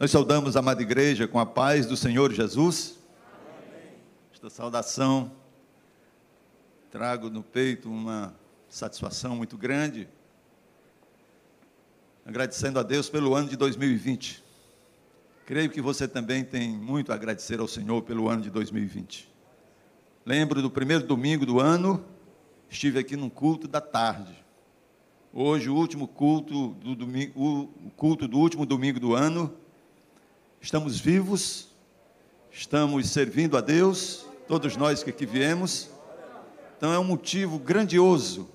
Nós saudamos a amada igreja com a paz do Senhor Jesus. Esta saudação trago no peito uma satisfação muito grande, agradecendo a Deus pelo ano de 2020. Creio que você também tem muito a agradecer ao Senhor pelo ano de 2020. Lembro do primeiro domingo do ano, estive aqui num culto da tarde. Hoje, o último culto do domingo, o culto do último domingo do ano, estamos vivos, estamos servindo a Deus, todos nós que aqui viemos. Então é um motivo grandioso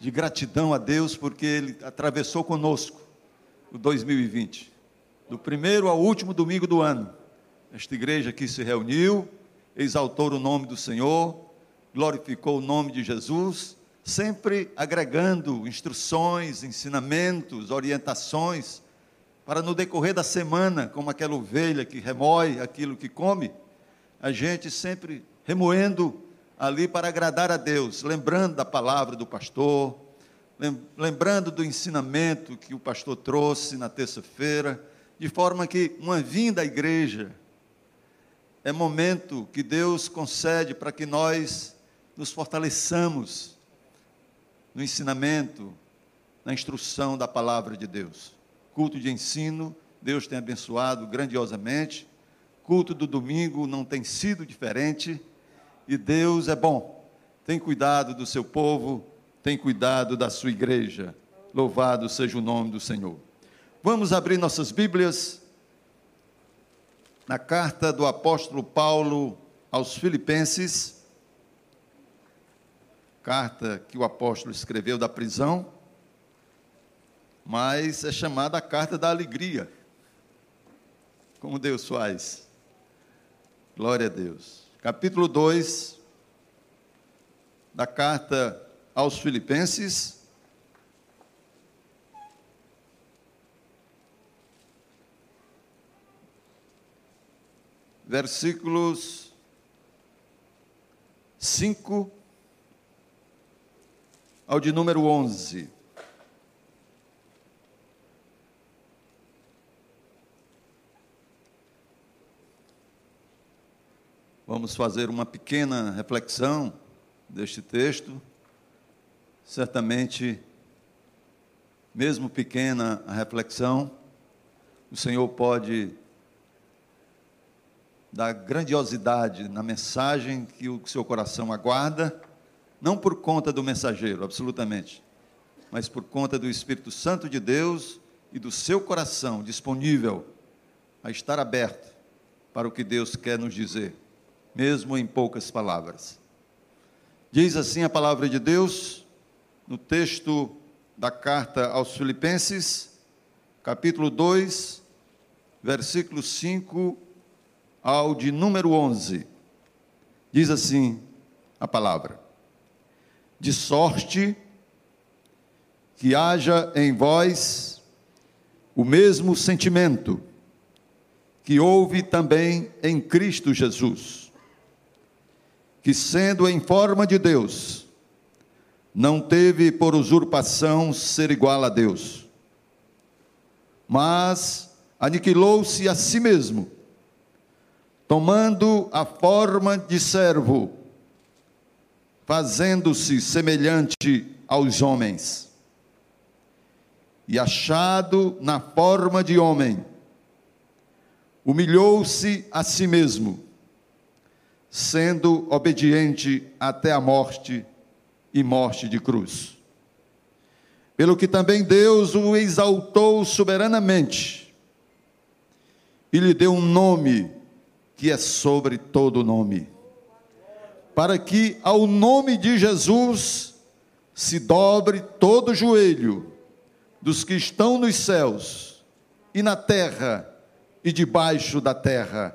de gratidão a Deus, porque Ele atravessou conosco o 2020, do primeiro ao último domingo do ano. Esta igreja aqui se reuniu, exaltou o nome do Senhor, glorificou o nome de Jesus, sempre agregando instruções, ensinamentos, orientações para no decorrer da semana, como aquela ovelha que remói aquilo que come, a gente sempre remoendo ali para agradar a Deus, lembrando da palavra do pastor, lembrando do ensinamento que o pastor trouxe na terça-feira, de forma que uma vinda à igreja é momento que Deus concede para que nós nos fortaleçamos no ensinamento, na instrução da palavra de Deus culto de ensino, Deus tem abençoado grandiosamente. Culto do domingo não tem sido diferente. E Deus é bom, tem cuidado do seu povo, tem cuidado da sua igreja. Louvado seja o nome do Senhor. Vamos abrir nossas Bíblias na carta do apóstolo Paulo aos Filipenses, carta que o apóstolo escreveu da prisão mas é chamada a carta da alegria. Como Deus faz. Glória a Deus. Capítulo 2 da carta aos Filipenses. Versículos 5 ao de número 11. Vamos fazer uma pequena reflexão deste texto. Certamente, mesmo pequena a reflexão, o Senhor pode dar grandiosidade na mensagem que o seu coração aguarda, não por conta do mensageiro, absolutamente, mas por conta do Espírito Santo de Deus e do seu coração disponível a estar aberto para o que Deus quer nos dizer mesmo em poucas palavras. Diz assim a palavra de Deus, no texto da carta aos Filipenses, capítulo 2, versículo 5 ao de número 11. Diz assim a palavra: De sorte que haja em vós o mesmo sentimento que houve também em Cristo Jesus que, sendo em forma de Deus, não teve por usurpação ser igual a Deus, mas aniquilou-se a si mesmo, tomando a forma de servo, fazendo-se semelhante aos homens. E achado na forma de homem, humilhou-se a si mesmo sendo obediente até a morte e morte de cruz. Pelo que também Deus o exaltou soberanamente e lhe deu um nome que é sobre todo nome, para que ao nome de Jesus se dobre todo joelho dos que estão nos céus e na terra e debaixo da terra,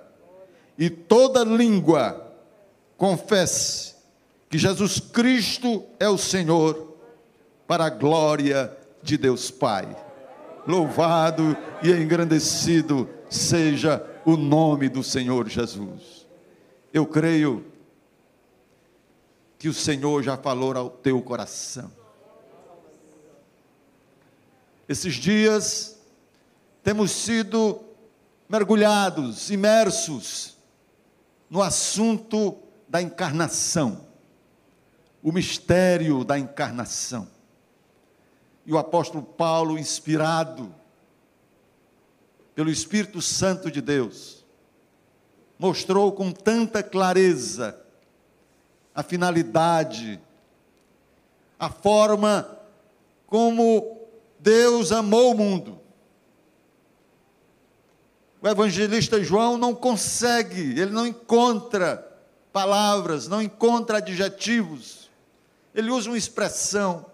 e toda língua confesse que Jesus Cristo é o Senhor, para a glória de Deus Pai. Louvado e engrandecido seja o nome do Senhor Jesus. Eu creio que o Senhor já falou ao teu coração. Esses dias temos sido mergulhados, imersos no assunto da encarnação, o mistério da encarnação. E o apóstolo Paulo, inspirado pelo Espírito Santo de Deus, mostrou com tanta clareza a finalidade, a forma como Deus amou o mundo. O evangelista João não consegue, ele não encontra palavras, não encontra adjetivos. Ele usa uma expressão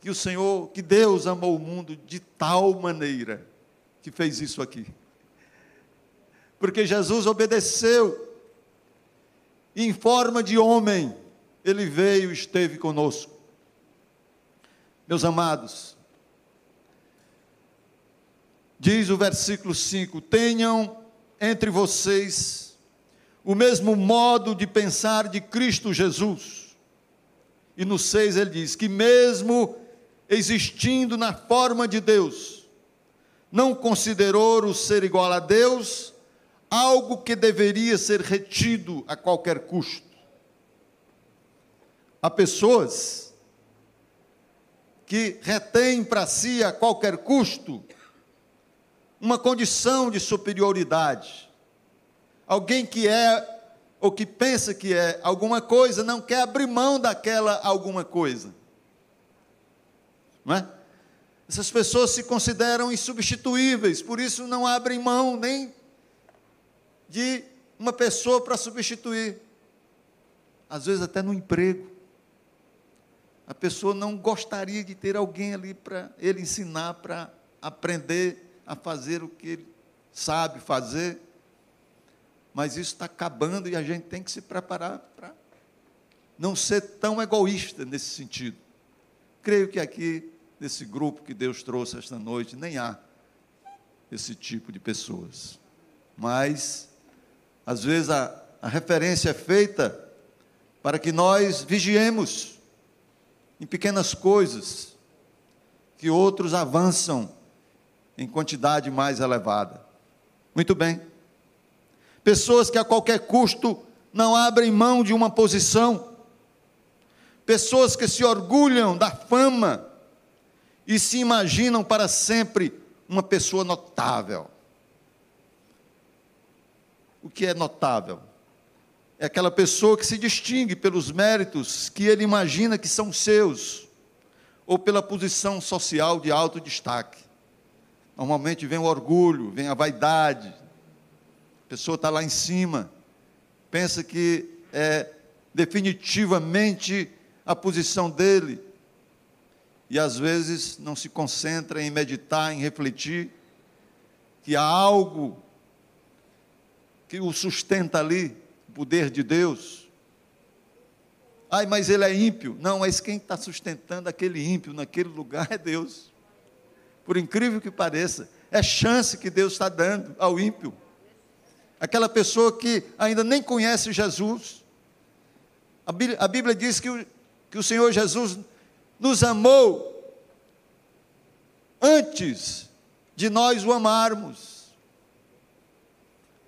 que o Senhor, que Deus amou o mundo de tal maneira que fez isso aqui. Porque Jesus obedeceu, e em forma de homem, ele veio e esteve conosco. Meus amados, diz o versículo 5: tenham entre vocês o mesmo modo de pensar de Cristo Jesus. E no 6 ele diz que, mesmo existindo na forma de Deus, não considerou o ser igual a Deus algo que deveria ser retido a qualquer custo. Há pessoas que retêm para si a qualquer custo uma condição de superioridade. Alguém que é ou que pensa que é alguma coisa não quer abrir mão daquela alguma coisa. Não é? Essas pessoas se consideram insubstituíveis, por isso não abrem mão nem de uma pessoa para substituir. Às vezes até no emprego. A pessoa não gostaria de ter alguém ali para ele ensinar, para aprender a fazer o que ele sabe fazer. Mas isso está acabando e a gente tem que se preparar para não ser tão egoísta nesse sentido. Creio que aqui, nesse grupo que Deus trouxe esta noite, nem há esse tipo de pessoas. Mas, às vezes, a, a referência é feita para que nós vigiemos em pequenas coisas que outros avançam em quantidade mais elevada. Muito bem. Pessoas que a qualquer custo não abrem mão de uma posição. Pessoas que se orgulham da fama e se imaginam para sempre uma pessoa notável. O que é notável? É aquela pessoa que se distingue pelos méritos que ele imagina que são seus, ou pela posição social de alto destaque. Normalmente vem o orgulho, vem a vaidade. A pessoa está lá em cima, pensa que é definitivamente a posição dele, e às vezes não se concentra em meditar, em refletir, que há algo que o sustenta ali, poder de Deus. Ai, mas ele é ímpio. Não, mas quem está sustentando aquele ímpio naquele lugar é Deus. Por incrível que pareça, é chance que Deus está dando ao ímpio. Aquela pessoa que ainda nem conhece Jesus. A Bíblia, a Bíblia diz que o, que o Senhor Jesus nos amou antes de nós o amarmos,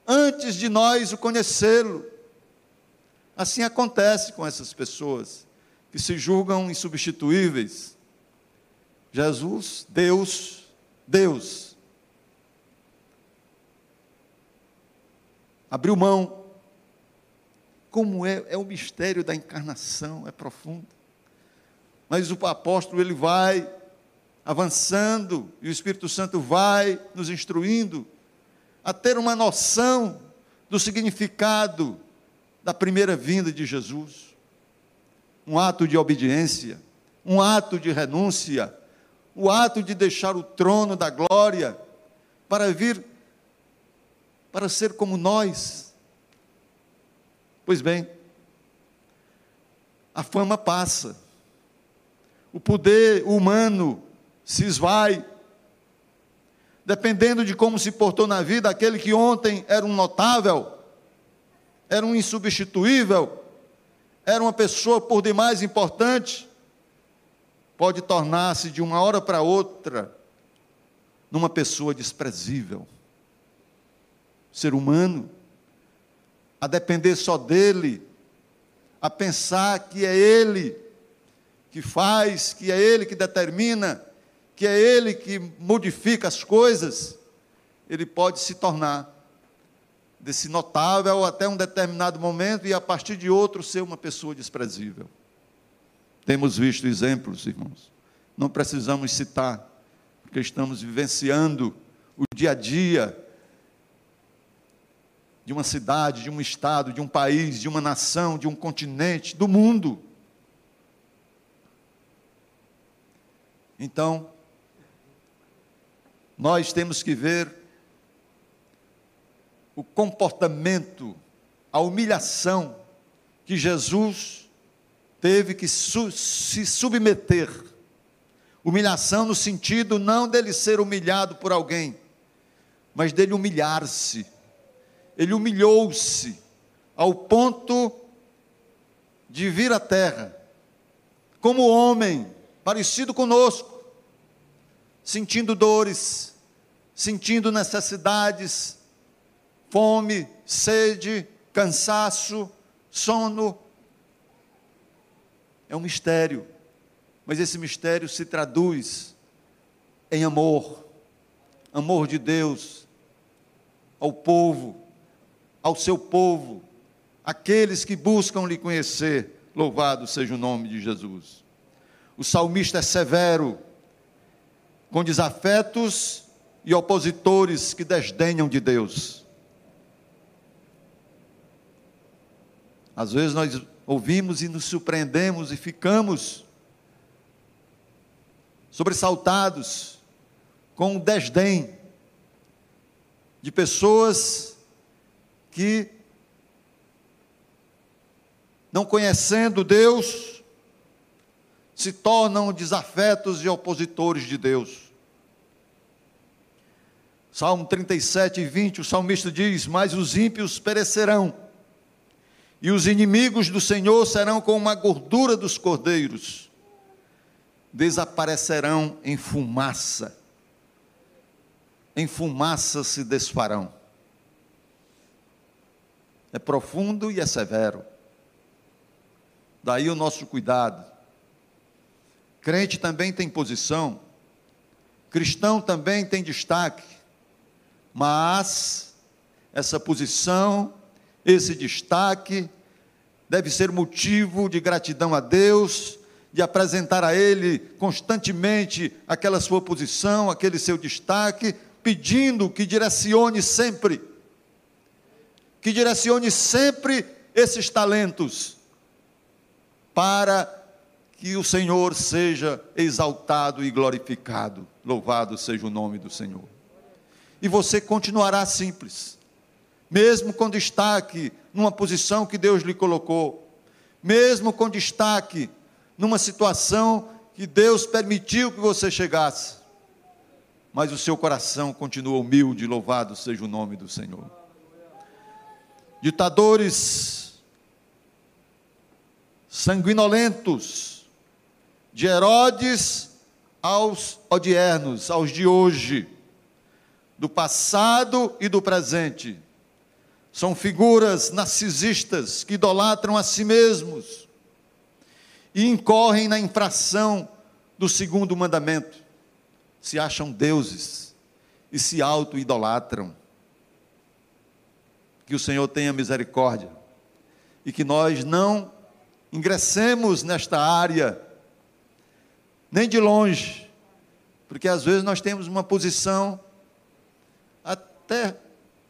antes de nós o conhecê-lo. Assim acontece com essas pessoas que se julgam insubstituíveis. Jesus, Deus, Deus, abriu mão. Como é, é o mistério da encarnação, é profundo. Mas o apóstolo ele vai avançando e o Espírito Santo vai nos instruindo a ter uma noção do significado da primeira vinda de Jesus. Um ato de obediência, um ato de renúncia, o ato de deixar o trono da glória para vir para ser como nós. Pois bem, a fama passa, o poder humano se esvai, dependendo de como se portou na vida, aquele que ontem era um notável, era um insubstituível, era uma pessoa por demais importante, pode tornar-se de uma hora para outra numa pessoa desprezível. Ser humano, a depender só dele, a pensar que é ele que faz, que é ele que determina, que é ele que modifica as coisas, ele pode se tornar desse notável até um determinado momento e a partir de outro ser uma pessoa desprezível. Temos visto exemplos, irmãos. Não precisamos citar, porque estamos vivenciando o dia a dia de uma cidade, de um estado, de um país, de uma nação, de um continente, do mundo. Então, nós temos que ver o comportamento, a humilhação que Jesus teve que su se submeter. Humilhação no sentido não dele ser humilhado por alguém, mas dele humilhar-se. Ele humilhou-se ao ponto de vir à terra como homem, parecido conosco, sentindo dores, sentindo necessidades, fome, sede, cansaço, sono. É um mistério, mas esse mistério se traduz em amor amor de Deus ao povo, ao seu povo, aqueles que buscam lhe conhecer. Louvado seja o nome de Jesus. O salmista é severo, com desafetos e opositores que desdenham de Deus. Às vezes nós ouvimos e nos surpreendemos e ficamos sobressaltados com o desdém de pessoas que, não conhecendo Deus, se tornam desafetos e opositores de Deus. Salmo 37, 20, o salmista diz: Mas os ímpios perecerão e os inimigos do Senhor serão como a gordura dos cordeiros, desaparecerão em fumaça, em fumaça se desfarão. É profundo e é severo. Daí o nosso cuidado. Crente também tem posição, cristão também tem destaque, mas essa posição esse destaque deve ser motivo de gratidão a Deus, de apresentar a Ele constantemente aquela sua posição, aquele seu destaque, pedindo que direcione sempre, que direcione sempre esses talentos, para que o Senhor seja exaltado e glorificado. Louvado seja o nome do Senhor. E você continuará simples mesmo com destaque numa posição que Deus lhe colocou, mesmo com destaque numa situação que Deus permitiu que você chegasse, mas o seu coração continua humilde, louvado seja o nome do Senhor. Ditadores sanguinolentos, de Herodes aos odiernos, aos de hoje, do passado e do presente, são figuras narcisistas que idolatram a si mesmos e incorrem na infração do segundo mandamento. Se acham deuses e se auto-idolatram. Que o Senhor tenha misericórdia e que nós não ingressemos nesta área, nem de longe, porque às vezes nós temos uma posição até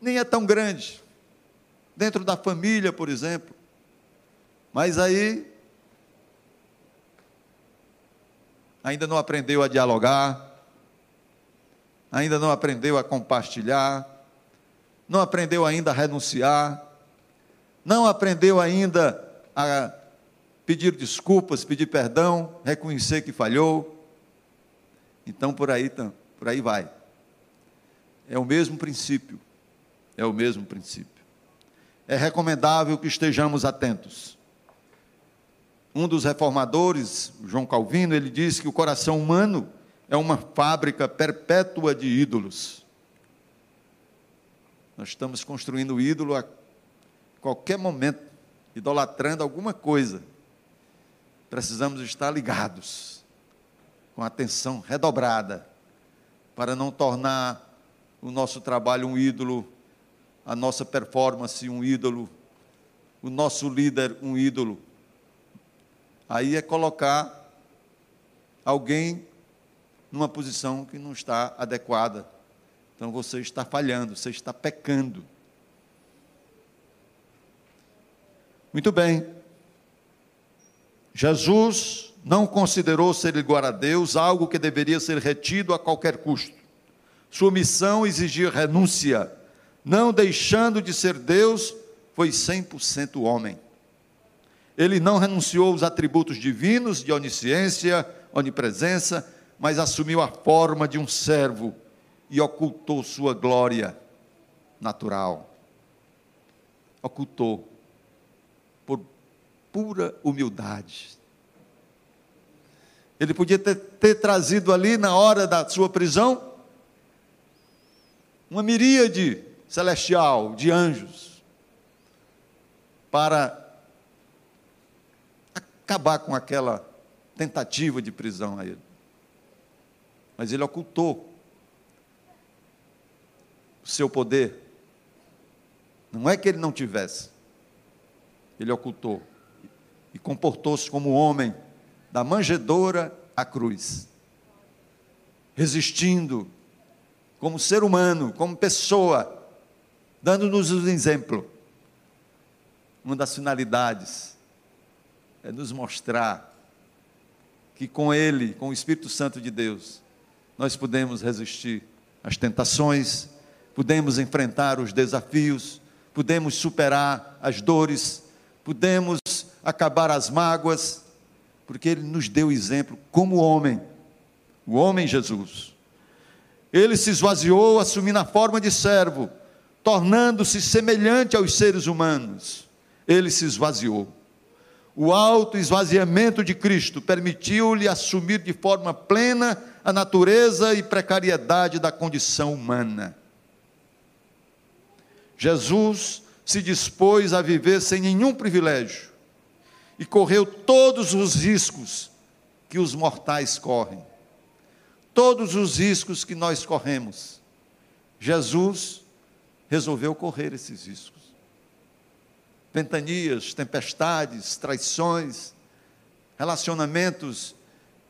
nem é tão grande, dentro da família, por exemplo. Mas aí ainda não aprendeu a dialogar, ainda não aprendeu a compartilhar, não aprendeu ainda a renunciar, não aprendeu ainda a pedir desculpas, pedir perdão, reconhecer que falhou. Então por aí, por aí vai. É o mesmo princípio. É o mesmo princípio é recomendável que estejamos atentos. Um dos reformadores, João Calvino, ele diz que o coração humano é uma fábrica perpétua de ídolos. Nós estamos construindo o ídolo a qualquer momento, idolatrando alguma coisa. Precisamos estar ligados, com atenção redobrada, para não tornar o nosso trabalho um ídolo, a nossa performance um ídolo, o nosso líder um ídolo. Aí é colocar alguém numa posição que não está adequada. Então você está falhando, você está pecando. Muito bem. Jesus não considerou ser igual a Deus algo que deveria ser retido a qualquer custo. Sua missão exigia renúncia. Não deixando de ser Deus, foi 100% homem. Ele não renunciou aos atributos divinos de onisciência, onipresença, mas assumiu a forma de um servo e ocultou sua glória natural. Ocultou por pura humildade. Ele podia ter, ter, trazido ali na hora da sua prisão uma miríade celestial de anjos para acabar com aquela tentativa de prisão a ele. Mas ele ocultou seu poder. Não é que ele não tivesse, ele ocultou e comportou-se como homem da manjedoura à cruz, resistindo como ser humano, como pessoa, dando-nos um exemplo. Uma das finalidades é nos mostrar que com Ele, com o Espírito Santo de Deus, nós podemos resistir às tentações, podemos enfrentar os desafios, podemos superar as dores, podemos acabar as mágoas, porque Ele nos deu exemplo como homem, o homem Jesus. Ele se esvaziou, assumindo a forma de servo, tornando-se semelhante aos seres humanos. Ele se esvaziou. O alto esvaziamento de Cristo permitiu-lhe assumir de forma plena a natureza e precariedade da condição humana. Jesus se dispôs a viver sem nenhum privilégio e correu todos os riscos que os mortais correm. Todos os riscos que nós corremos. Jesus resolveu correr esses riscos ventanias, tempestades, traições, relacionamentos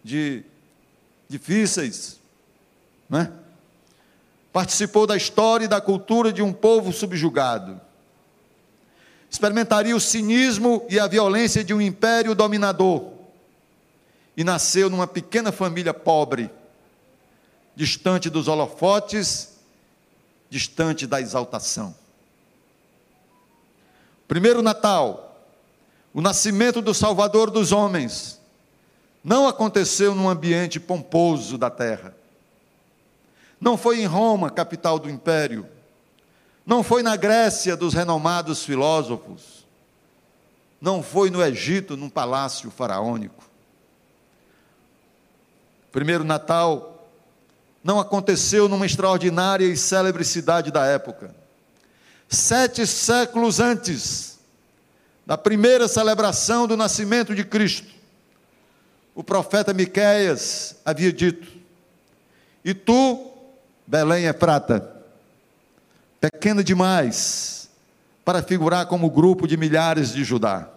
de difíceis, né? Participou da história e da cultura de um povo subjugado. Experimentaria o cinismo e a violência de um império dominador. E nasceu numa pequena família pobre, distante dos holofotes, distante da exaltação. Primeiro Natal, o nascimento do Salvador dos homens, não aconteceu num ambiente pomposo da terra. Não foi em Roma, capital do império. Não foi na Grécia dos renomados filósofos. Não foi no Egito, num palácio faraônico. Primeiro Natal não aconteceu numa extraordinária e célebre cidade da época sete séculos antes da primeira celebração do nascimento de Cristo, o profeta Miqueias havia dito: E tu, Belém é prata, pequena demais para figurar como grupo de milhares de Judá.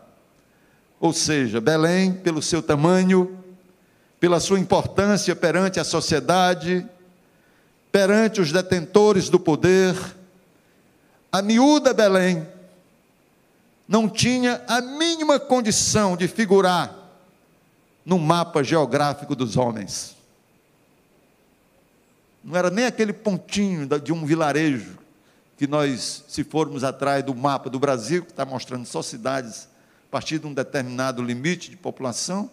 Ou seja, Belém, pelo seu tamanho, pela sua importância perante a sociedade, perante os detentores do poder, a miúda Belém não tinha a mínima condição de figurar no mapa geográfico dos homens. Não era nem aquele pontinho de um vilarejo que nós, se formos atrás do mapa do Brasil, que está mostrando só cidades a partir de um determinado limite de população,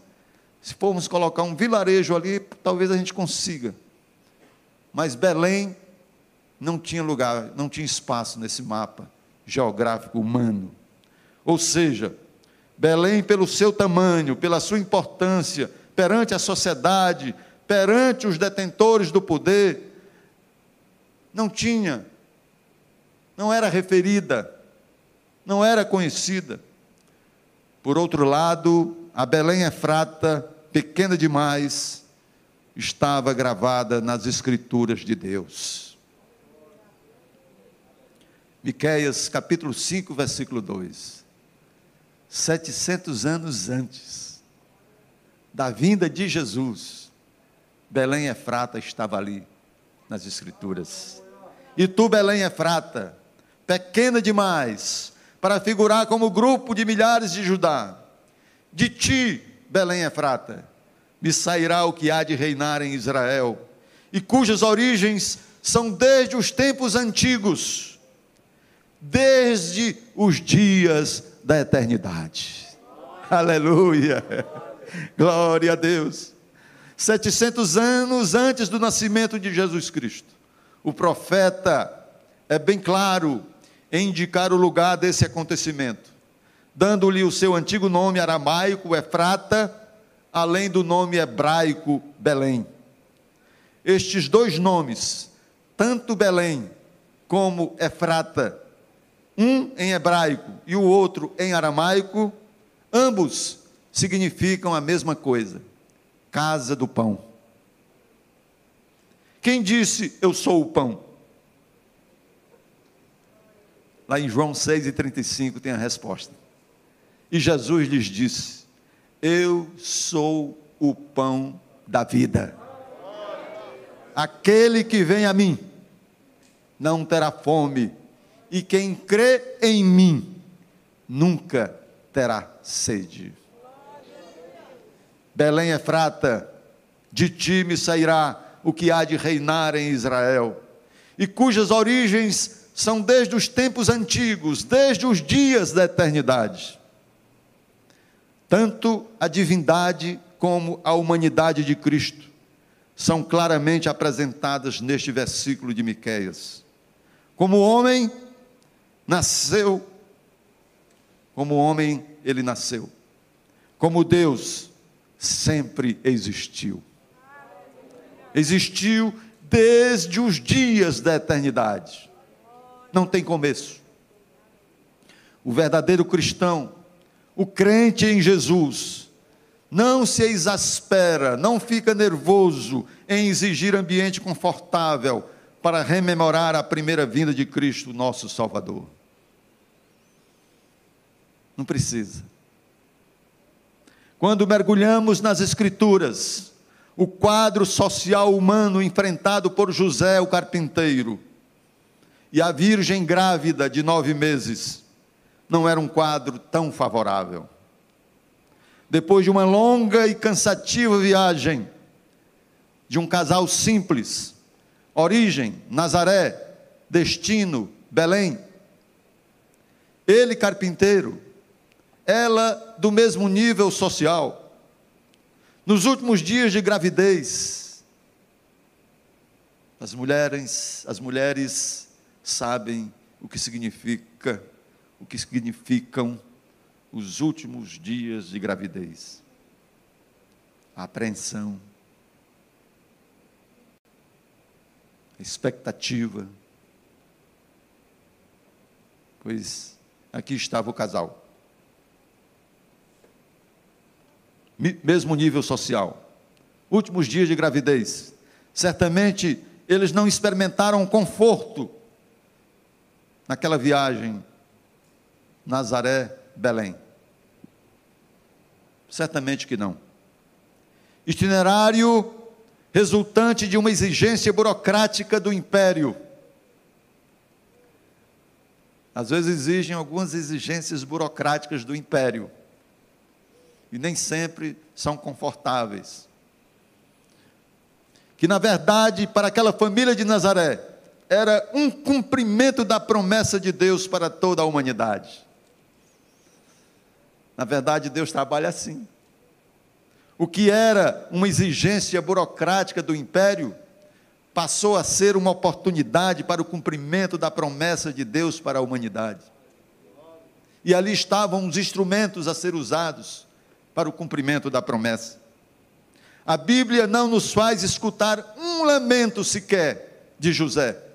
se formos colocar um vilarejo ali, talvez a gente consiga. Mas Belém não tinha lugar, não tinha espaço nesse mapa geográfico humano. Ou seja, Belém, pelo seu tamanho, pela sua importância perante a sociedade, perante os detentores do poder, não tinha não era referida, não era conhecida. Por outro lado, a Belém Efrata, pequena demais, estava gravada nas escrituras de Deus. Miqueias capítulo 5, versículo 2. 700 anos antes da vinda de Jesus, Belém Efrata estava ali nas escrituras. E tu, Belém Efrata, pequena demais, para figurar como grupo de milhares de Judá. De ti, Belém Efrata, me sairá o que há de reinar em Israel, e cujas origens são desde os tempos antigos, desde os dias da eternidade. Aleluia! Glória a Deus. 700 anos antes do nascimento de Jesus Cristo, o profeta é bem claro em indicar o lugar desse acontecimento, dando-lhe o seu antigo nome aramaico, Efrata, além do nome hebraico, Belém. Estes dois nomes, tanto Belém como Efrata, um em hebraico e o outro em aramaico, ambos significam a mesma coisa: casa do pão. Quem disse eu sou o pão? Lá em João 6,35 tem a resposta. E Jesus lhes disse: Eu sou o pão da vida. Aquele que vem a mim não terá fome, e quem crê em mim nunca terá sede. Belém é frata, de ti me sairá o que há de reinar em Israel, e cujas origens são desde os tempos antigos, desde os dias da eternidade. Tanto a divindade como a humanidade de Cristo são claramente apresentadas neste versículo de Miqueias. Como homem nasceu, como homem ele nasceu. Como Deus sempre existiu. Existiu desde os dias da eternidade não tem começo. O verdadeiro cristão, o crente em Jesus, não se exaspera, não fica nervoso em exigir ambiente confortável para rememorar a primeira vinda de Cristo, nosso Salvador. Não precisa. Quando mergulhamos nas Escrituras, o quadro social humano enfrentado por José, o carpinteiro, e a Virgem grávida de nove meses não era um quadro tão favorável. Depois de uma longa e cansativa viagem, de um casal simples, origem, Nazaré, destino, Belém, ele carpinteiro, ela do mesmo nível social, nos últimos dias de gravidez, as mulheres, as mulheres sabem o que significa, o que significam os últimos dias de gravidez. A apreensão, a expectativa. Pois aqui estava o casal. Mesmo nível social. Últimos dias de gravidez. Certamente eles não experimentaram conforto naquela viagem Nazaré, Belém? Certamente que não. Itinerário resultante de uma exigência burocrática do império. Às vezes exigem algumas exigências burocráticas do império. E nem sempre são confortáveis. Que na verdade, para aquela família de Nazaré, era um cumprimento da promessa de Deus para toda a humanidade. Na verdade, Deus trabalha assim. O que era uma exigência burocrática do império passou a ser uma oportunidade para o cumprimento da promessa de Deus para a humanidade. E ali estavam os instrumentos a ser usados para o cumprimento da promessa. A Bíblia não nos faz escutar um lamento sequer de José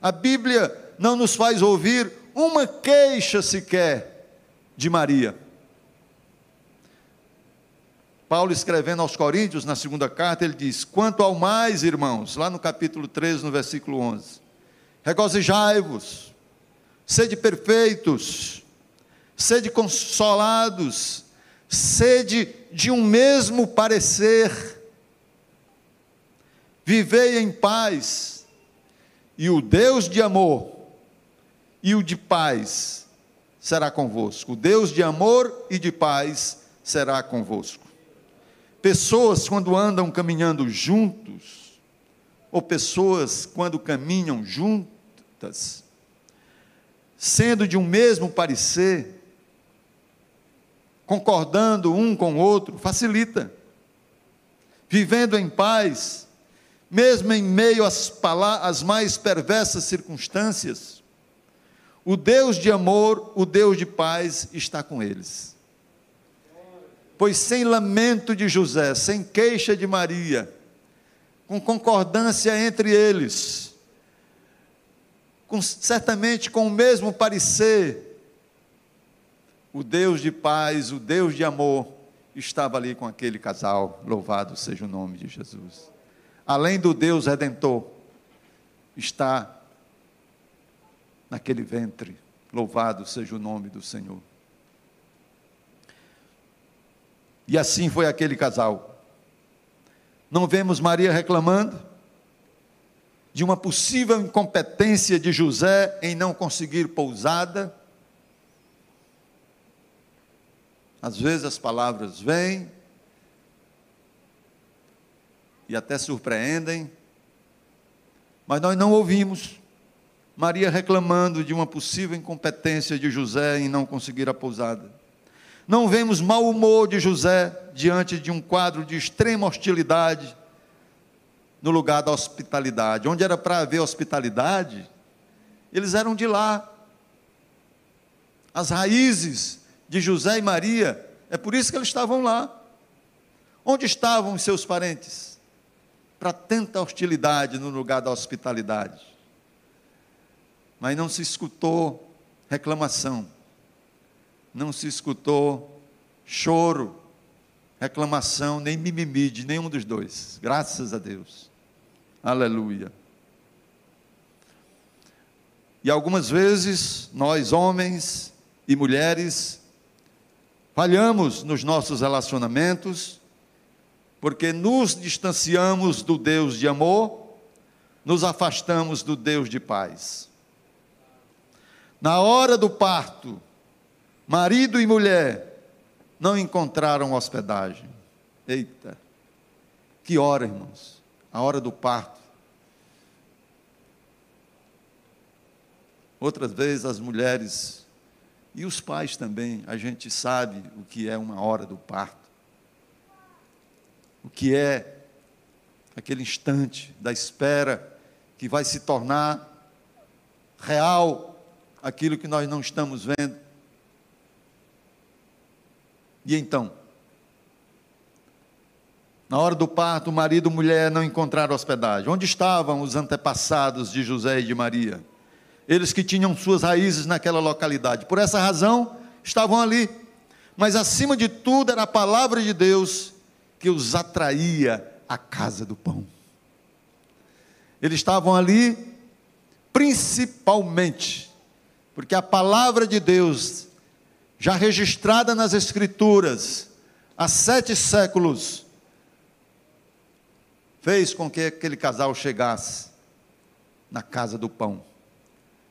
a Bíblia não nos faz ouvir uma queixa sequer de Maria. Paulo escrevendo aos Coríntios, na segunda carta, ele diz: Quanto ao mais, irmãos, lá no capítulo 13, no versículo 11: Regozijai-vos, sede perfeitos, sede consolados, sede de um mesmo parecer, vivei em paz, e o Deus de amor e o de paz será convosco. O Deus de amor e de paz será convosco. Pessoas, quando andam caminhando juntos, ou pessoas, quando caminham juntas, sendo de um mesmo parecer, concordando um com o outro, facilita. Vivendo em paz, mesmo em meio às, às mais perversas circunstâncias, o Deus de amor, o Deus de paz está com eles. Pois sem lamento de José, sem queixa de Maria, com concordância entre eles, com, certamente com o mesmo parecer, o Deus de paz, o Deus de amor, estava ali com aquele casal, louvado seja o nome de Jesus. Além do Deus redentor, está naquele ventre, louvado seja o nome do Senhor. E assim foi aquele casal. Não vemos Maria reclamando de uma possível incompetência de José em não conseguir pousada. Às vezes as palavras vêm e até surpreendem, mas nós não ouvimos Maria reclamando de uma possível incompetência de José em não conseguir a pousada. Não vemos mau humor de José diante de um quadro de extrema hostilidade no lugar da hospitalidade. Onde era para haver hospitalidade, eles eram de lá. As raízes de José e Maria, é por isso que eles estavam lá. Onde estavam os seus parentes? Para tanta hostilidade no lugar da hospitalidade. Mas não se escutou reclamação não se escutou choro, reclamação, nem mimimi de nenhum dos dois. Graças a Deus. Aleluia. E algumas vezes nós, homens e mulheres, falhamos nos nossos relacionamentos, porque nos distanciamos do Deus de amor, nos afastamos do Deus de paz. Na hora do parto, marido e mulher, não encontraram hospedagem. Eita, que hora, irmãos? A hora do parto. Outras vezes as mulheres e os pais também, a gente sabe o que é uma hora do parto. O que é aquele instante da espera que vai se tornar real aquilo que nós não estamos vendo. E então? Na hora do parto, marido e mulher não encontraram hospedagem. Onde estavam os antepassados de José e de Maria? Eles que tinham suas raízes naquela localidade. Por essa razão, estavam ali. Mas acima de tudo, era a palavra de Deus que os atraía à casa do pão. Eles estavam ali principalmente porque a palavra de Deus já registrada nas Escrituras há sete séculos, fez com que aquele casal chegasse na casa do pão,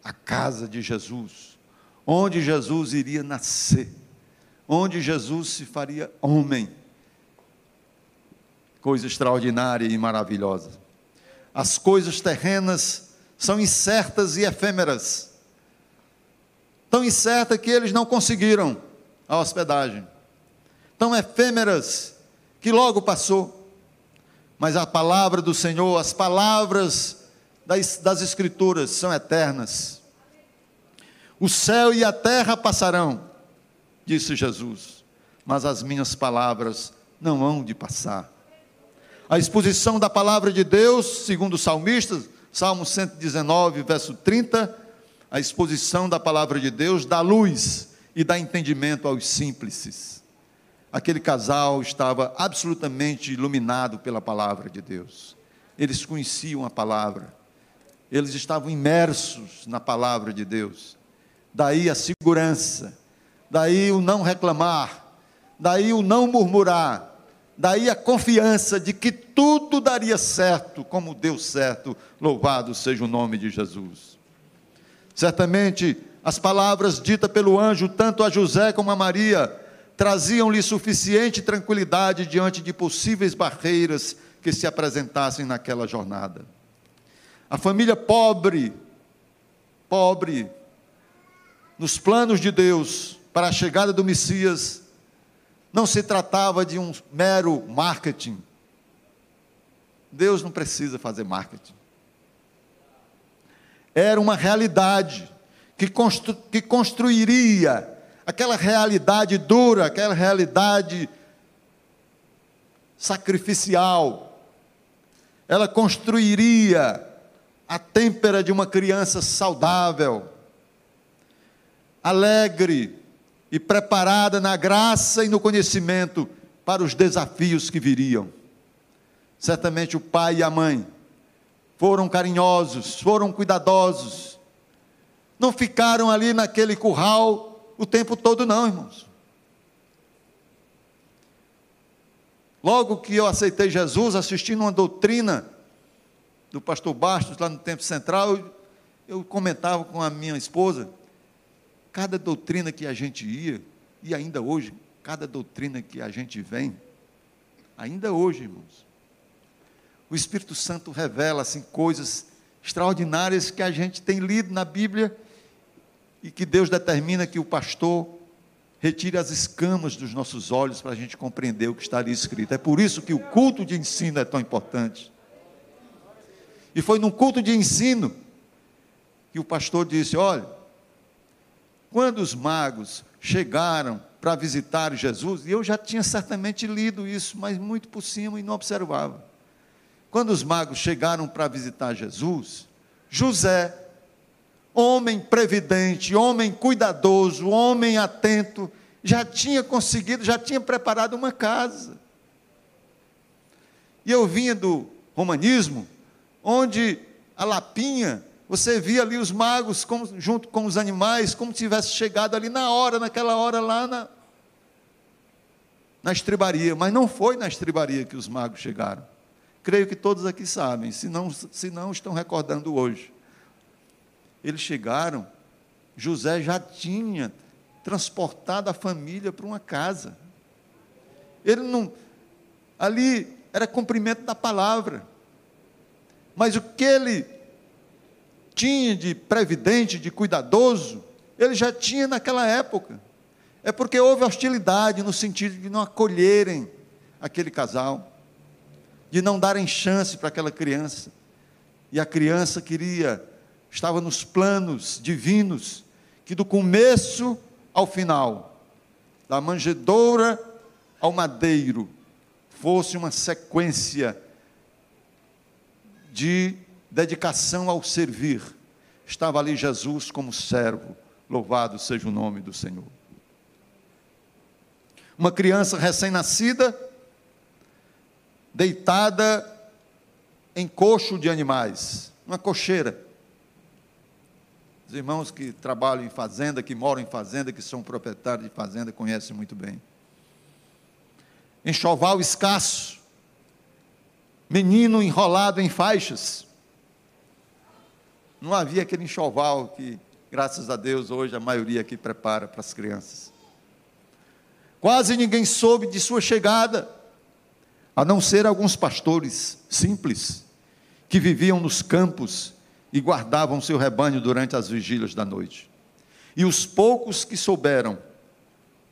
a casa de Jesus, onde Jesus iria nascer, onde Jesus se faria homem. Coisa extraordinária e maravilhosa. As coisas terrenas são incertas e efêmeras tão incerta que eles não conseguiram a hospedagem, tão efêmeras que logo passou. Mas a palavra do Senhor, as palavras das, das Escrituras são eternas. O céu e a terra passarão, disse Jesus, mas as minhas palavras não hão de passar. A exposição da palavra de Deus, segundo o salmista, Salmo 119, verso 30, a exposição da palavra de Deus dá luz e dá entendimento aos simples. Aquele casal estava absolutamente iluminado pela palavra de Deus. Eles conheciam a palavra. Eles estavam imersos na palavra de Deus. Daí a segurança, daí o não reclamar, daí o não murmurar, daí a confiança de que tudo daria certo, como deu certo, louvado seja o nome de Jesus. Certamente, as palavras ditas pelo anjo, tanto a José como a Maria, traziam-lhe suficiente tranquilidade diante de possíveis barreiras que se apresentassem naquela jornada. A família pobre, pobre, nos planos de Deus para a chegada do Messias, não se tratava de um mero marketing. Deus não precisa fazer marketing. Era uma realidade que, constru, que construiria aquela realidade dura, aquela realidade sacrificial. Ela construiria a têmpera de uma criança saudável, alegre, e preparada na graça e no conhecimento para os desafios que viriam. Certamente o pai e a mãe foram carinhosos, foram cuidadosos, não ficaram ali naquele curral o tempo todo, não, irmãos. Logo que eu aceitei Jesus, assistindo uma doutrina do pastor Bastos, lá no Tempo Central, eu, eu comentava com a minha esposa, cada doutrina que a gente ia, e ainda hoje, cada doutrina que a gente vem, ainda hoje, irmãos, o Espírito Santo revela assim coisas extraordinárias que a gente tem lido na Bíblia e que Deus determina que o pastor retire as escamas dos nossos olhos para a gente compreender o que está ali escrito. É por isso que o culto de ensino é tão importante. E foi num culto de ensino que o pastor disse: Olha, quando os magos chegaram para visitar Jesus, e eu já tinha certamente lido isso, mas muito por cima e não observava. Quando os magos chegaram para visitar Jesus, José, homem previdente, homem cuidadoso, homem atento, já tinha conseguido, já tinha preparado uma casa. E eu vinha do romanismo, onde a lapinha você via ali os magos como, junto com os animais, como se tivesse chegado ali na hora, naquela hora lá na, na estribaria. Mas não foi na estribaria que os magos chegaram. Creio que todos aqui sabem, se não, se não estão recordando hoje. Eles chegaram, José já tinha transportado a família para uma casa. Ele não. Ali era cumprimento da palavra. Mas o que ele tinha de previdente, de cuidadoso, ele já tinha naquela época. É porque houve hostilidade no sentido de não acolherem aquele casal, de não darem chance para aquela criança. E a criança queria, estava nos planos divinos, que do começo ao final, da manjedoura ao madeiro, fosse uma sequência de dedicação ao servir. Estava ali Jesus como servo, louvado seja o nome do Senhor. Uma criança recém-nascida, deitada em coxo de animais, uma cocheira. Os irmãos que trabalham em fazenda, que moram em fazenda, que são proprietários de fazenda, conhecem muito bem. Enxoval escasso, menino enrolado em faixas, não havia aquele enxoval que, graças a Deus, hoje a maioria aqui prepara para as crianças. Quase ninguém soube de sua chegada, a não ser alguns pastores simples, que viviam nos campos e guardavam seu rebanho durante as vigílias da noite. E os poucos que souberam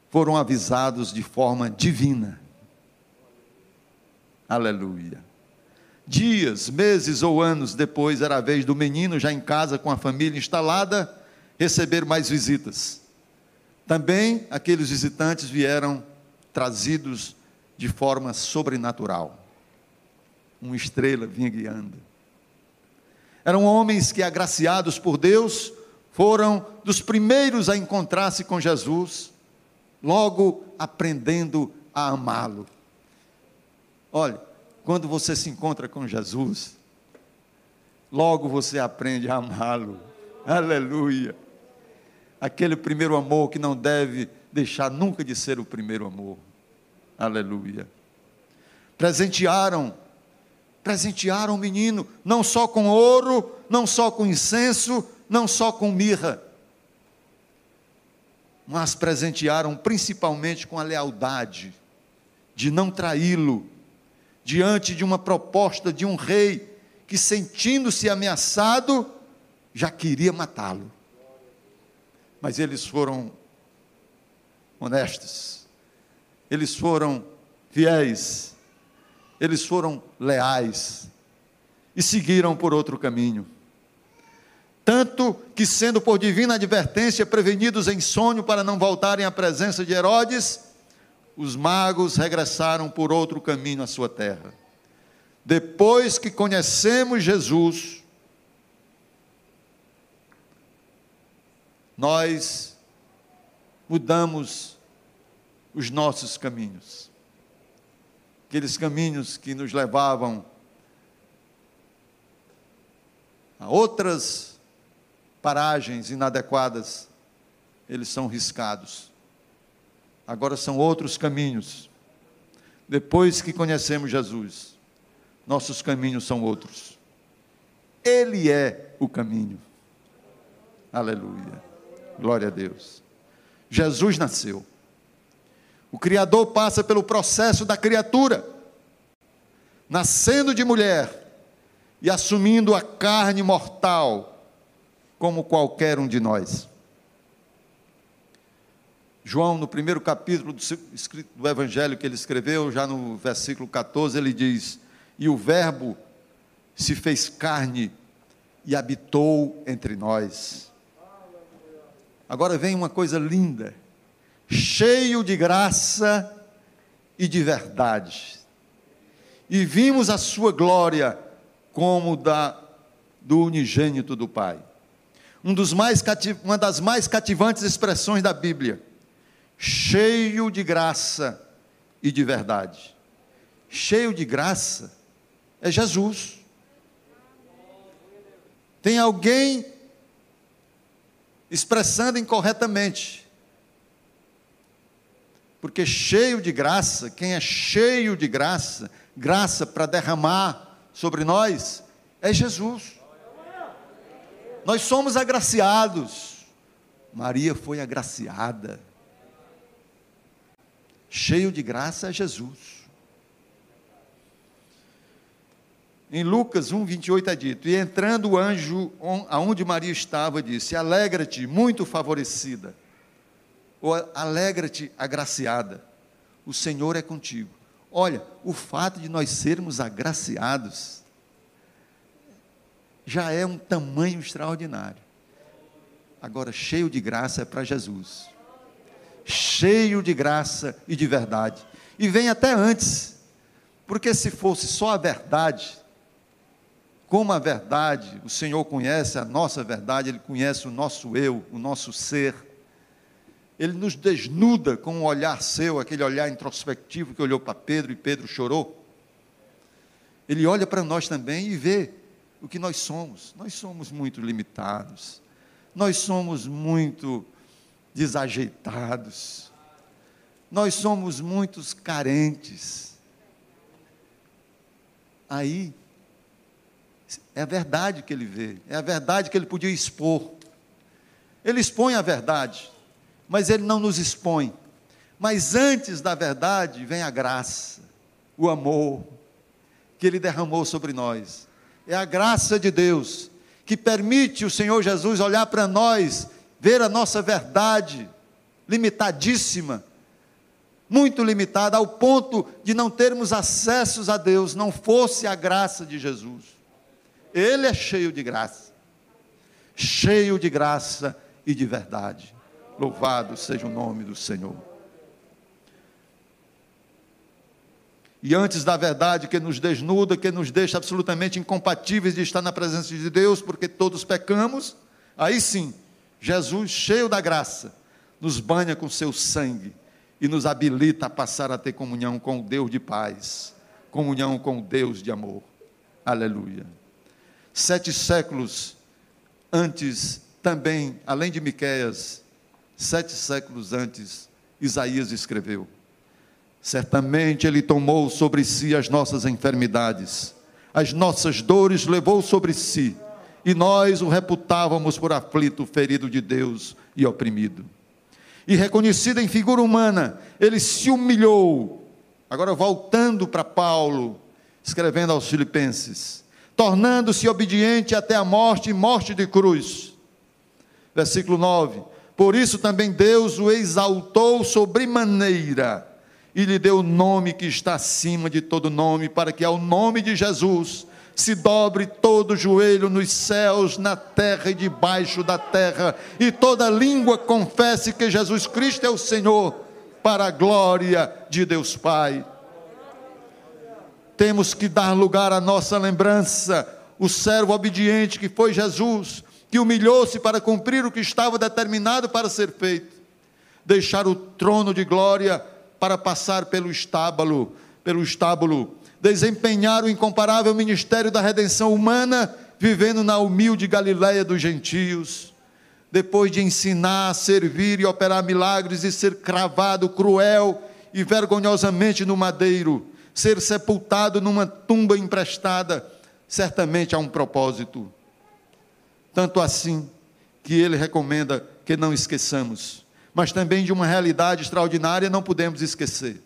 foram avisados de forma divina. Aleluia. Dias, meses ou anos depois, era a vez do menino, já em casa com a família instalada, receber mais visitas. Também aqueles visitantes vieram trazidos de forma sobrenatural. Uma estrela vinha guiando. Eram homens que, agraciados por Deus, foram dos primeiros a encontrar-se com Jesus, logo aprendendo a amá-lo. Olha, quando você se encontra com Jesus, logo você aprende a amá-lo. Aleluia. Aquele primeiro amor que não deve deixar nunca de ser o primeiro amor. Aleluia. Presentearam, presentearam o menino, não só com ouro, não só com incenso, não só com mirra, mas presentearam principalmente com a lealdade de não traí-lo diante de uma proposta de um rei que, sentindo-se ameaçado, já queria matá-lo. Mas eles foram honestos, eles foram fiéis, eles foram leais e seguiram por outro caminho. Tanto que, sendo por divina advertência prevenidos em sonho para não voltarem à presença de Herodes, os magos regressaram por outro caminho à sua terra. Depois que conhecemos Jesus, nós mudamos os nossos caminhos. Aqueles caminhos que nos levavam a outras paragens inadequadas, eles são riscados. Agora são outros caminhos. Depois que conhecemos Jesus, nossos caminhos são outros. Ele é o caminho. Aleluia. Glória a Deus. Jesus nasceu. O Criador passa pelo processo da criatura, nascendo de mulher e assumindo a carne mortal, como qualquer um de nós. João, no primeiro capítulo do, Evangelho que ele escreveu, já no versículo 14, ele diz: E o Verbo se fez carne e habitou entre nós. Agora vem uma coisa linda, cheio de graça e de verdade. E vimos a sua glória como da do unigênito do Pai. Um dos mais uma das mais cativantes expressões da Bíblia, cheio de graça e de verdade. Cheio de graça é Jesus. Tem alguém expressando incorretamente. Porque cheio de graça, quem é cheio de graça, graça para derramar sobre nós, é Jesus. Nós somos agraciados. Maria foi agraciada. Cheio de graça é Jesus. Em Lucas 1, 28 é dito: E entrando o anjo aonde Maria estava, disse: Alegra-te, muito favorecida, ou alegra-te, agraciada, o Senhor é contigo. Olha, o fato de nós sermos agraciados já é um tamanho extraordinário. Agora, cheio de graça é para Jesus, cheio de graça e de verdade, e vem até antes, porque se fosse só a verdade, como a verdade, o Senhor conhece a nossa verdade, Ele conhece o nosso eu, o nosso ser. Ele nos desnuda com um olhar seu, aquele olhar introspectivo que olhou para Pedro e Pedro chorou. Ele olha para nós também e vê o que nós somos. Nós somos muito limitados, nós somos muito desajeitados, nós somos muitos carentes. Aí, é a verdade que ele vê, é a verdade que ele podia expor. Ele expõe a verdade, mas ele não nos expõe. Mas antes da verdade vem a graça, o amor que ele derramou sobre nós. É a graça de Deus que permite o Senhor Jesus olhar para nós, ver a nossa verdade limitadíssima, muito limitada, ao ponto de não termos acessos a Deus, não fosse a graça de Jesus. Ele é cheio de graça, cheio de graça e de verdade. Louvado seja o nome do Senhor. E antes da verdade que nos desnuda, que nos deixa absolutamente incompatíveis de estar na presença de Deus, porque todos pecamos, aí sim, Jesus, cheio da graça, nos banha com seu sangue e nos habilita a passar a ter comunhão com o Deus de paz, comunhão com o Deus de amor. Aleluia. Sete séculos antes, também, além de Miqueias, sete séculos antes, Isaías escreveu: Certamente ele tomou sobre si as nossas enfermidades, as nossas dores levou sobre si, e nós o reputávamos por aflito, ferido de Deus e oprimido e reconhecido em figura humana, ele se humilhou. Agora, voltando para Paulo, escrevendo aos Filipenses, tornando-se obediente até a morte e morte de cruz. Versículo 9: Por isso também Deus o exaltou sobremaneira e lhe deu o nome que está acima de todo nome, para que ao nome de Jesus se dobre todo joelho nos céus, na terra e debaixo da terra, e toda língua confesse que Jesus Cristo é o Senhor, para a glória de Deus Pai. Temos que dar lugar à nossa lembrança, o servo obediente que foi Jesus, que humilhou-se para cumprir o que estava determinado para ser feito, deixar o trono de glória para passar pelo estábulo, pelo estábulo desempenhar o incomparável ministério da redenção humana, vivendo na humilde Galiléia dos gentios. Depois de ensinar, servir e operar milagres e ser cravado cruel e vergonhosamente no madeiro, ser sepultado numa tumba emprestada, certamente há um propósito. Tanto assim que ele recomenda que não esqueçamos, mas também de uma realidade extraordinária não podemos esquecer.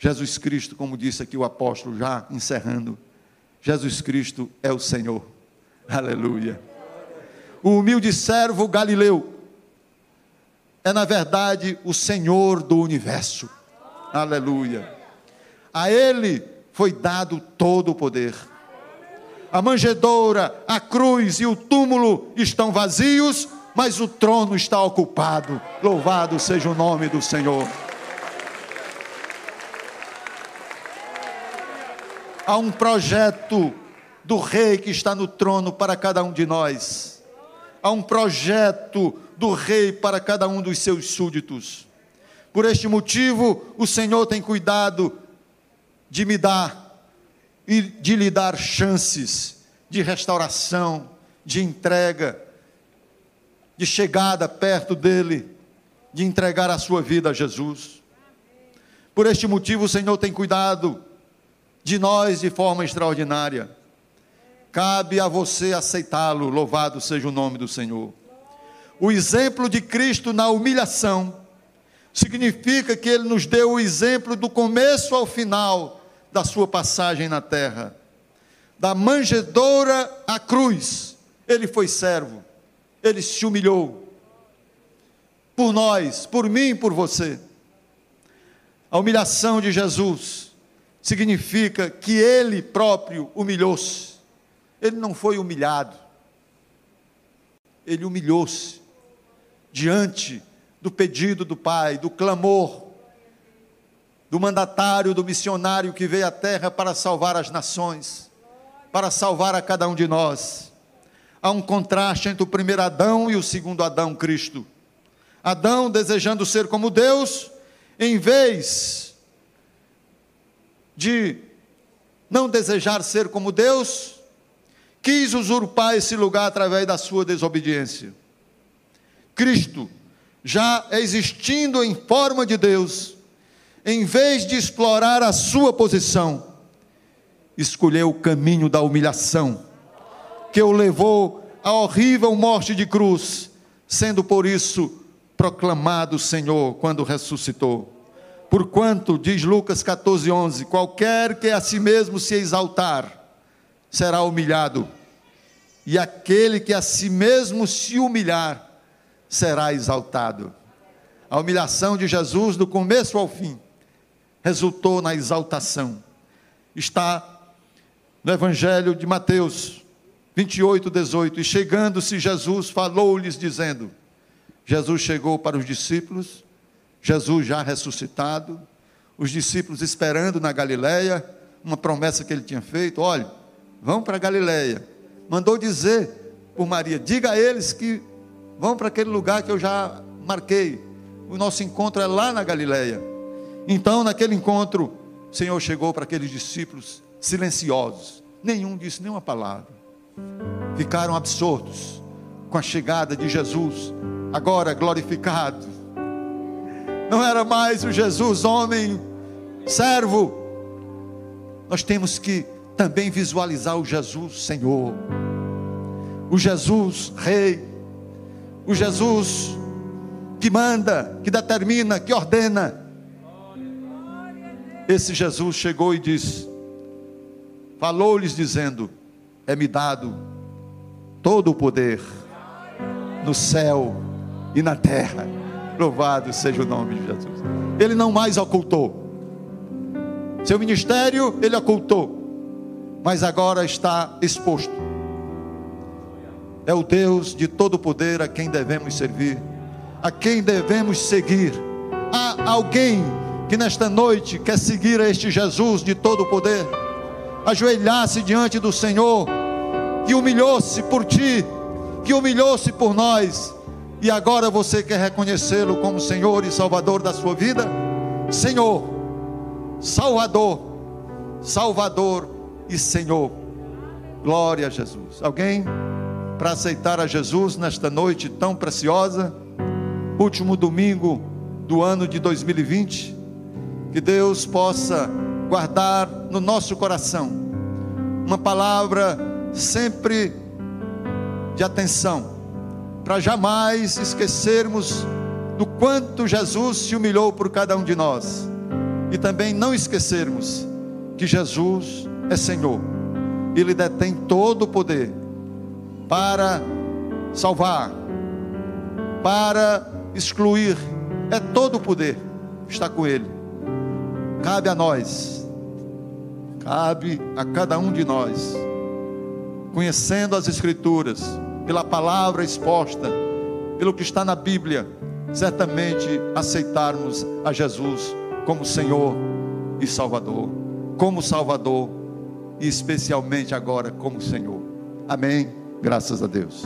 Jesus Cristo, como disse aqui o apóstolo, já encerrando, Jesus Cristo é o Senhor. Aleluia. O humilde servo Galileu é, na verdade, o Senhor do universo. Aleluia. A Ele foi dado todo o poder. A manjedoura, a cruz e o túmulo estão vazios, mas o trono está ocupado. Louvado seja o nome do Senhor. Há um projeto do rei que está no trono para cada um de nós. Há um projeto do rei para cada um dos seus súditos. Por este motivo, o Senhor tem cuidado de me dar e de lhe dar chances de restauração, de entrega, de chegada perto dele, de entregar a sua vida a Jesus. Por este motivo, o Senhor tem cuidado de nós de forma extraordinária. Cabe a você aceitá-lo, louvado seja o nome do Senhor. O exemplo de Cristo na humilhação significa que ele nos deu o exemplo do começo ao final da sua passagem na terra. Da manjedoura à cruz, ele foi servo, ele se humilhou. Por nós, por mim e por você. A humilhação de Jesus significa que ele próprio humilhou-se. Ele não foi humilhado, ele humilhou-se diante do pedido do Pai, do clamor do mandatário, do missionário que veio à terra para salvar as nações, para salvar a cada um de nós. Há um contraste entre o primeiro Adão e o segundo Adão, Cristo. Adão desejando ser como Deus, em vez de não desejar ser como Deus, quis usurpar esse lugar através da sua desobediência. Cristo, já existindo em forma de Deus, em vez de explorar a sua posição, escolheu o caminho da humilhação, que o levou à horrível morte de cruz, sendo por isso proclamado Senhor quando ressuscitou. Porquanto, diz Lucas 14, 11: qualquer que a si mesmo se exaltar, será humilhado, e aquele que a si mesmo se humilhar, será exaltado. A humilhação de Jesus, do começo ao fim, resultou na exaltação. Está no Evangelho de Mateus 28, 18: E chegando-se Jesus, falou-lhes, dizendo: Jesus chegou para os discípulos Jesus já ressuscitado, os discípulos esperando na Galileia, uma promessa que ele tinha feito: olha, vão para a Galileia. Mandou dizer por Maria: diga a eles que Vamos para aquele lugar que eu já marquei. O nosso encontro é lá na Galileia. Então, naquele encontro, o Senhor chegou para aqueles discípulos silenciosos. Nenhum disse nenhuma palavra. Ficaram absortos com a chegada de Jesus, agora glorificado. Não era mais o Jesus homem, servo. Nós temos que também visualizar o Jesus Senhor, o Jesus Rei, o Jesus que manda, que determina, que ordena. Esse Jesus chegou e disse: falou-lhes dizendo: É-me dado todo o poder no céu e na terra. Louvado seja o nome de Jesus. Ele não mais ocultou. Seu ministério ele ocultou, mas agora está exposto. É o Deus de todo poder a quem devemos servir, a quem devemos seguir. Há alguém que nesta noite quer seguir a este Jesus de todo poder? ajoelhasse diante do Senhor, que humilhou-se por ti, que humilhou-se por nós, e agora você quer reconhecê-lo como Senhor e Salvador da sua vida? Senhor, Salvador, Salvador e Senhor. Glória a Jesus. Alguém para aceitar a Jesus nesta noite tão preciosa, último domingo do ano de 2020? Que Deus possa guardar no nosso coração uma palavra sempre de atenção, para jamais esquecermos do quanto Jesus se humilhou por cada um de nós. E também não esquecermos que Jesus é Senhor, Ele detém todo o poder para salvar, para excluir, é todo o poder está com Ele. Cabe a nós cabe a cada um de nós, conhecendo as Escrituras, pela palavra exposta, pelo que está na Bíblia, certamente aceitarmos a Jesus como Senhor e Salvador, como Salvador e especialmente agora como Senhor. Amém. Graças a Deus.